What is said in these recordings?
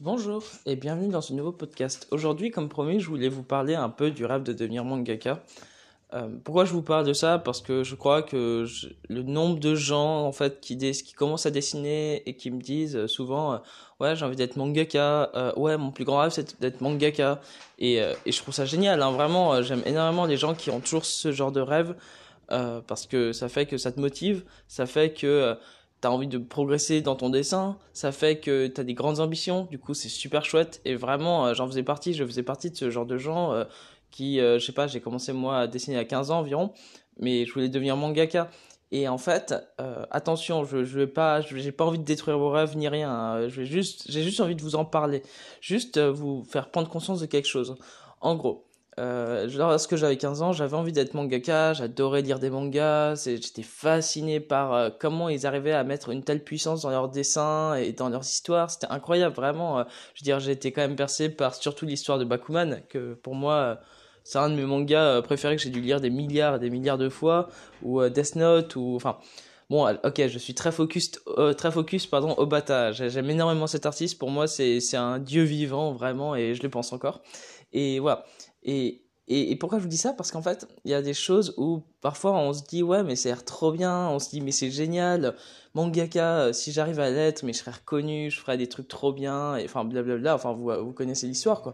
Bonjour et bienvenue dans ce nouveau podcast. Aujourd'hui, comme promis, je voulais vous parler un peu du rêve de devenir mangaka. Euh, pourquoi je vous parle de ça? Parce que je crois que le nombre de gens en fait qui, qui commencent à dessiner et qui me disent euh, souvent euh, ouais j'ai envie d'être mangaka, ouais mon plus grand rêve c'est d'être mangaka et, et, je trouve ça génial. Hein, vraiment, j'aime énormément les gens qui ont toujours ce genre de rêve parce que ça fait que ça te motive, ça fait que t'as envie de progresser dans ton dessin, ça fait que t'as des grandes ambitions, du coup c'est super chouette et vraiment euh, j'en faisais partie, je faisais partie de ce genre de gens euh, qui, euh, je sais pas, j'ai commencé moi à dessiner à 15 ans environ, mais je voulais devenir mangaka. Et en fait, attention, je, je vais pas, j'ai pas envie de détruire vos rêves ni rien. Hein. je vais juste, j'ai juste envie de vous en parler, juste vous faire prendre conscience de quelque chose. En gros, euh, lorsque j'avais 15 ans, j'avais envie d'être mangaka, j'adorais lire des mangas, j'étais fasciné par euh, comment ils arrivaient à mettre une telle puissance dans leurs dessins et dans leurs histoires, c'était incroyable, vraiment. Euh, je veux dire, j'ai été quand même percé par surtout l'histoire de Bakuman, que pour moi, euh, c'est un de mes mangas préférés que j'ai dû lire des milliards et des milliards de fois, ou Death Note, ou enfin... Bon, ok, je suis très focus, très focus, pardon, Obata. J'aime énormément cet artiste. Pour moi, c'est un dieu vivant, vraiment, et je le pense encore. Et voilà. Et, et, pourquoi je vous dis ça? Parce qu'en fait, il y a des choses où parfois on se dit ouais mais c'est l'air trop bien, on se dit mais c'est génial, mangaka, euh, si j'arrive à l'être, mais je serais reconnu, je ferais des trucs trop bien, et enfin blablabla, enfin vous, vous connaissez l'histoire quoi.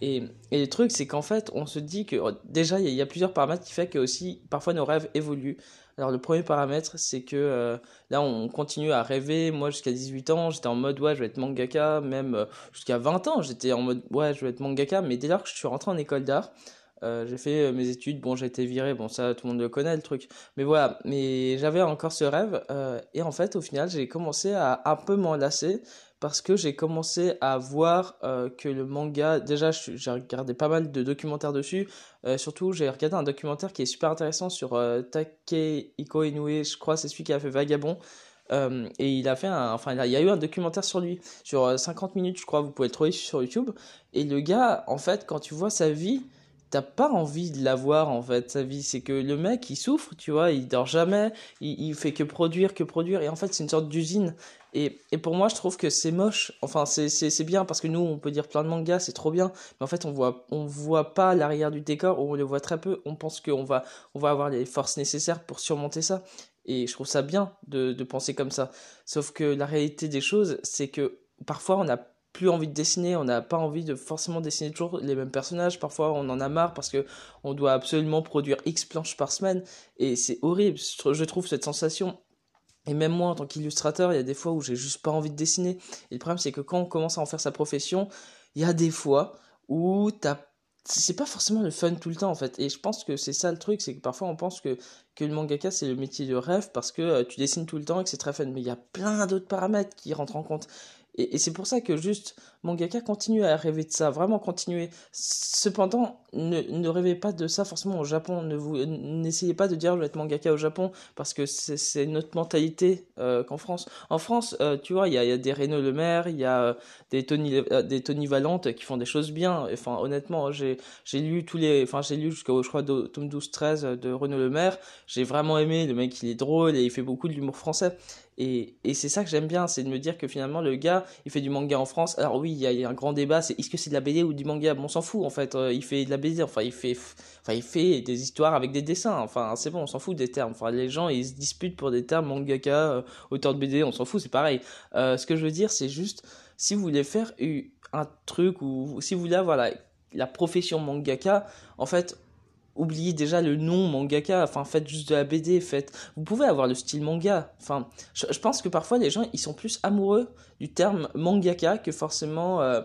Et, et le truc c'est qu'en fait on se dit que déjà il y, a plusieurs paramètres qui fait que aussi parfois nos rêves évoluent. Alors le premier paramètre, c'est que euh, là on continue à rêver. Moi jusqu'à 18 ans, j'étais en mode ouais, je vais être mangaka, même euh, jusqu'à 20 ans, j'étais en mode ouais, je vais être mangaka, mais dès lors que je suis rentré en école d'art, euh, j'ai fait mes études, bon j'ai été viré, bon ça tout le monde le connaît le truc. Mais voilà, mais j'avais encore ce rêve et en fait au final j'ai commencé à un peu m'enlacer parce que j'ai commencé à voir euh, que le manga, déjà j'ai regardé pas mal de documentaires dessus, euh, surtout j'ai regardé un documentaire qui est super intéressant sur euh, Takehiko Inoue, je crois c'est celui qui a fait Vagabond, et il a fait un, enfin il y a eu un documentaire sur lui, sur 50 minutes je crois, vous pouvez le trouver sur YouTube, et le gars en fait quand tu vois sa vie, t'as pas envie de l'avoir en fait sa vie. C'est que le mec il souffre tu vois il dort jamais il, fait que produire que produire. Et en fait c'est une sorte d'usine. Et, et pour moi je trouve que c'est moche. Enfin c'est bien parce que nous on peut dire plein de mangas c'est trop bien. Mais en fait on voit on voit pas l'arrière du décor. On le voit très peu. On pense qu'on va on va avoir les forces nécessaires pour surmonter ça. Et je trouve ça bien de, de penser comme ça. Sauf que la réalité des choses c'est que parfois on a plus envie de dessiner, on n'a pas envie de forcément dessiner toujours les mêmes personnages, parfois on en a marre parce que on doit absolument produire X planches par semaine. Et c'est horrible, je trouve cette sensation. Et même moi en tant qu'illustrateur, il y a des fois où j'ai juste pas envie de dessiner. Et le problème c'est que quand on commence à en faire sa profession, il y a des fois où t'as c'est pas forcément le fun tout le temps en fait. Et je pense que c'est ça le truc c'est que parfois on pense que que le mangaka c'est le métier de rêve parce que euh, tu dessines tout le temps et que c'est très fun. Mais il y a plein d'autres paramètres qui rentrent en compte et, c'est pour ça que juste mangaka continue à rêver de ça, vraiment continuer. Cependant, ne, ne rêvez pas de ça forcément au Japon. Ne vous n'essayez pas de dire je vais être mangaka au Japon parce que c'est notre mentalité euh, qu'en France. En France, euh, tu vois, il y a, y a, des Renaud Le Maire, il y a euh, des Tony des Tony Valente qui font des choses bien. Enfin, honnêtement, j'ai j'ai lu tous les, enfin j'ai lu jusqu'au je crois tome 12 13 de Renaud Le Maire. J'ai vraiment aimé. Le mec, il est drôle et il fait beaucoup de l'humour français. Et, et c'est ça que j'aime bien, c'est de me dire que finalement le gars, il fait du manga en France. Alors oui, il y, a, un grand débat, c'est est-ce que c'est de la BD ou du manga? Bon, on s'en fout en fait. Euh, il fait de la BD, enfin il fait, enfin il fait des histoires avec des dessins. Enfin c'est bon, on s'en fout des termes. Enfin les gens ils se disputent pour des termes mangaka, euh, auteur de BD, on s'en fout, c'est pareil. Euh, ce que je veux dire, c'est juste si vous voulez faire un truc ou si vous voulez avoir la, la profession mangaka, en fait oubliez déjà le nom mangaka, enfin faites juste de la BD, faites. Vous pouvez avoir le style manga. Enfin, je, pense que parfois les gens ils sont plus amoureux du terme mangaka que forcément euh,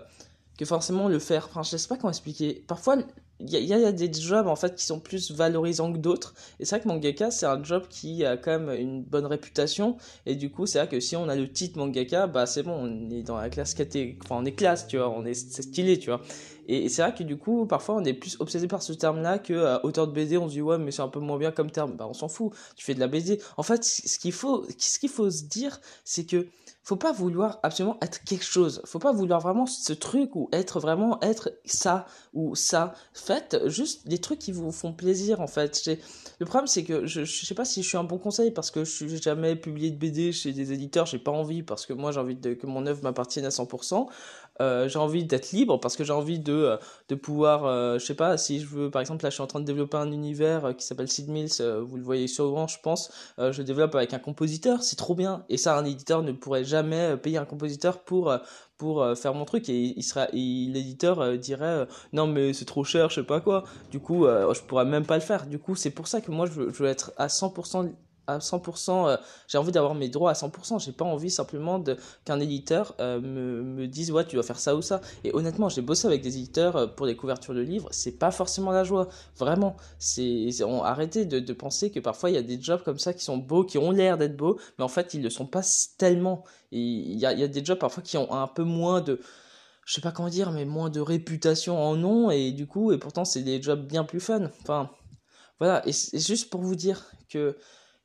que forcément le faire. Enfin, je sais pas comment expliquer. Parfois il y, a, des jobs en fait qui sont plus valorisants que d'autres et c'est vrai que mangaka c'est un job qui a quand même une bonne réputation et du coup c'est vrai que si on a le titre mangaka bah c'est bon on est dans la classe caté enfin on est classe tu vois on est stylé tu vois et, c'est vrai que du coup parfois on est plus obsédé par ce terme là que euh, auteur de BD on se dit ouais mais c'est un peu moins bien comme terme bah on s'en fout tu fais de la BD en fait ce qu'il faut ce qu'il faut se dire c'est que faut pas vouloir absolument être quelque chose. Faut pas vouloir vraiment ce truc ou être vraiment être ça ou ça. Faites juste des trucs qui vous font plaisir en fait. Le problème c'est que je, je sais pas si je suis un bon conseil parce que je n'ai jamais publié de BD chez des éditeurs. J'ai pas envie parce que moi j'ai envie de, que mon œuvre m'appartienne à 100%. Euh, j'ai envie d'être libre parce que j'ai envie de, euh, de pouvoir, euh, je sais pas, si je veux, par exemple, là, je suis en train de développer un univers qui s'appelle Sid Mills, vous le voyez souvent, je pense, je développe avec un compositeur, c'est trop bien. Et ça, un éditeur ne pourrait jamais payer un compositeur pour, pour faire mon truc et l'éditeur dirait, non, mais c'est trop cher, je sais pas quoi. Du coup, je pourrais même pas le faire. Du coup, c'est pour ça que moi, je veux, je veux être à 100% à 100%, euh, j'ai envie d'avoir mes droits à 100%, j'ai pas envie simplement qu'un éditeur euh, me, dise ouais tu dois faire ça ou ça. Et honnêtement, j'ai bossé avec des éditeurs euh, pour des couvertures de livres, c'est pas forcément la joie, vraiment. C'est, on arrêtez de, de, penser que parfois il y a des jobs comme ça qui sont beaux, qui ont l'air d'être beaux, mais en fait ils le sont pas tellement. Et il y a, des jobs parfois qui ont un peu moins de je sais pas comment dire, mais moins de réputation en nom, et du coup, et pourtant c'est des jobs bien plus fun. Enfin, voilà, et c'est juste pour vous dire que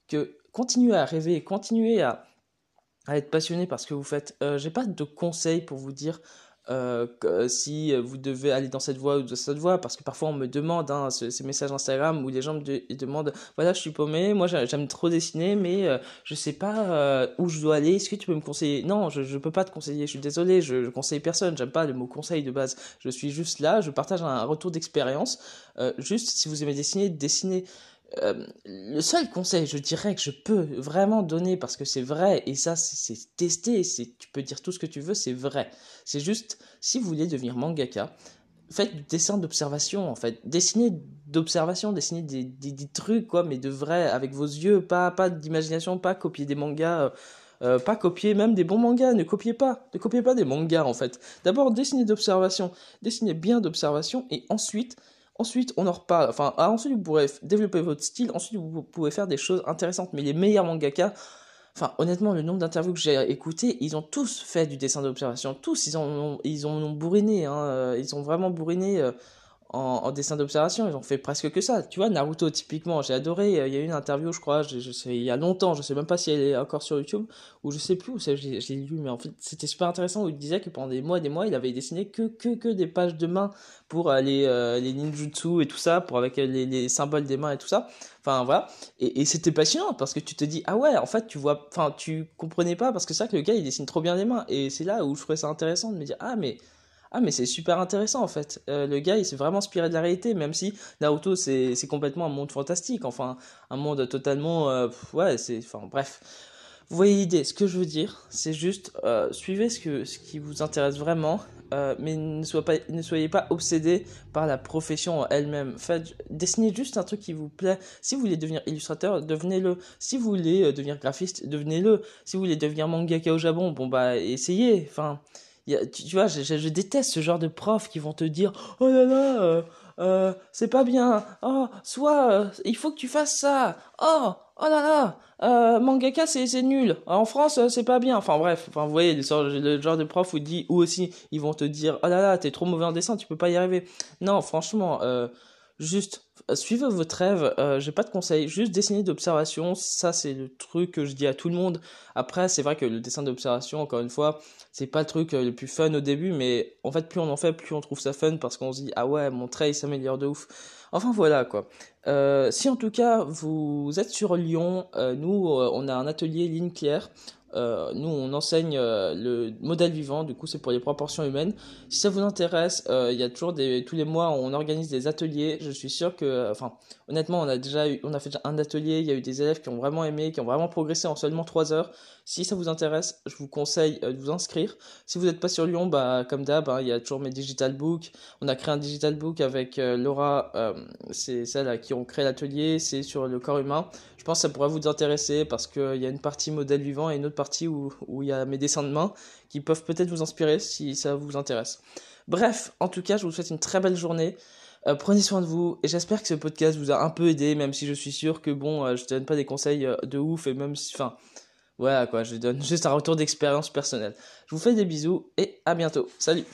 que continuez à rêver, continuez à, être passionné par ce que vous faites. Euh, J'ai pas de conseils pour vous dire euh, que, si vous devez aller dans cette voie ou dans cette voie, parce que parfois on me demande hein, ces messages Instagram où les gens me demandent voilà, je suis paumé, moi j'aime trop dessiner, mais euh, je sais pas euh, où je dois aller, est-ce que tu peux me conseiller? Non, je, je peux pas te conseiller, je suis désolé, je, je conseille personne, j'aime pas le mot conseil de base, je suis juste là, je partage un retour d'expérience. Euh, juste si vous aimez dessiner, dessinez. Euh, le seul conseil, je dirais, que je peux vraiment donner, parce que c'est vrai, et ça, c'est testé, tu peux dire tout ce que tu veux, c'est vrai. C'est juste, si vous voulez devenir mangaka, faites du dessin d'observation, en fait. Dessinez d'observation, dessinez des, trucs, quoi, mais de vrai, avec vos yeux, pas, pas d'imagination, pas copier des mangas. Euh, euh, pas copier même des bons mangas, ne copiez pas, ne copiez pas des mangas en fait. D'abord dessinez d'observation, dessinez bien d'observation et ensuite Ensuite, on en reparle. Enfin, ah, ensuite, vous pourrez développer votre style. Ensuite, vous pouvez faire des choses intéressantes. Mais les meilleurs mangaka, enfin, honnêtement, le nombre d'interviews que j'ai écoutées, ils ont tous fait du dessin d'observation. Tous, ils ont, ils ont bourriné. Hein, euh, ils ont vraiment bourriné. Euh, en, dessin d'observation, ils ont fait presque que ça. Tu vois, Naruto, typiquement, j'ai adoré. Euh, il y a eu une interview, je crois, je, sais, il y a longtemps, je sais même pas si elle est encore sur YouTube, ou je sais plus où c'est, j'ai lu, mais en fait, c'était super intéressant où il disait que pendant des mois et des mois, il avait dessiné que, que, que des pages de main pour euh, les, euh, les ninjutsu et tout ça, pour avec les, les symboles des mains et tout ça. Enfin, voilà. Et, et c'était passionnant parce que tu te dis, ah ouais, en fait, tu vois, enfin, tu comprenais pas parce que c'est vrai que le gars, il dessine trop bien les mains. Et c'est là où je trouvais ça intéressant de me dire, ah, mais ah mais c'est super intéressant en fait. Euh, le gars il s'est vraiment inspiré de la réalité, même si Naruto c'est complètement un monde fantastique, enfin un monde totalement... Euh, ouais c'est... Enfin bref. Vous voyez l'idée, ce que je veux dire, c'est juste euh, suivez ce, que, ce qui vous intéresse vraiment, mais ne, soyez pas, ne obsédé par la profession elle-même. Dessinez juste un truc qui vous plaît. Si vous voulez devenir illustrateur, devenez-le. Si vous voulez devenir graphiste, devenez-le. Si vous voulez devenir mangaka au Japon, bon bah essayez. Enfin, tu, vois, je, je, déteste ce genre de profs qui vont te dire Oh là là, euh, euh, c'est pas bien. Oh, soit euh, il faut que tu fasses ça. Oh, oh là là, mangaka c'est nul. En France c'est pas bien. Enfin bref, enfin vous voyez le, genre de prof où dit ou aussi ils vont te dire oh là là t'es trop mauvais en dessin, tu peux pas y arriver. Non, franchement, juste suivez votre rêve. J'ai pas de conseils, juste dessiner d'observation. Ça c'est le truc que je dis à tout le monde. Après c'est vrai que le dessin d'observation, encore une fois c'est pas le truc euh, le plus fun au début, mais en fait, plus on en fait, plus on trouve ça fun parce qu'on se dit, ah ouais, mon trait s'améliore de ouf. Enfin voilà quoi. Euh, si en tout cas vous êtes sur Lyon, euh, nous on a un atelier ligne claire. Euh, nous, on enseigne euh, le modèle vivant, du coup, c'est pour les proportions humaines. Si ça vous intéresse, euh, il y a toujours des, tous les mois, on organise des ateliers. Je suis sûr que, enfin, honnêtement, on a déjà eu, on a fait un atelier. Il y a eu des élèves qui ont vraiment aimé, qui ont vraiment progressé en seulement trois heures. Si ça vous intéresse, je vous conseille de vous inscrire. Si vous n'êtes pas sur Lyon, bah, comme d'hab, hein, il y a toujours mes digital books. On a créé un digital book avec Laura, c'est celle à qui on crée l'atelier. C'est sur le corps humain. Je pense que ça pourrait vous intéresser parce qu'il y a une partie modèle vivant et une autre partie où, il y a mes dessins de main qui peuvent peut-être vous inspirer si ça vous intéresse. Bref, en tout cas, je vous souhaite une très belle journée. Euh, prenez soin de vous et j'espère que ce podcast vous a un peu aidé, même si je suis sûr que bon, euh, je te donne pas des conseils euh, de ouf et même si, enfin, voilà quoi, je donne juste un retour d'expérience personnelle. Je vous fais des bisous et à bientôt. Salut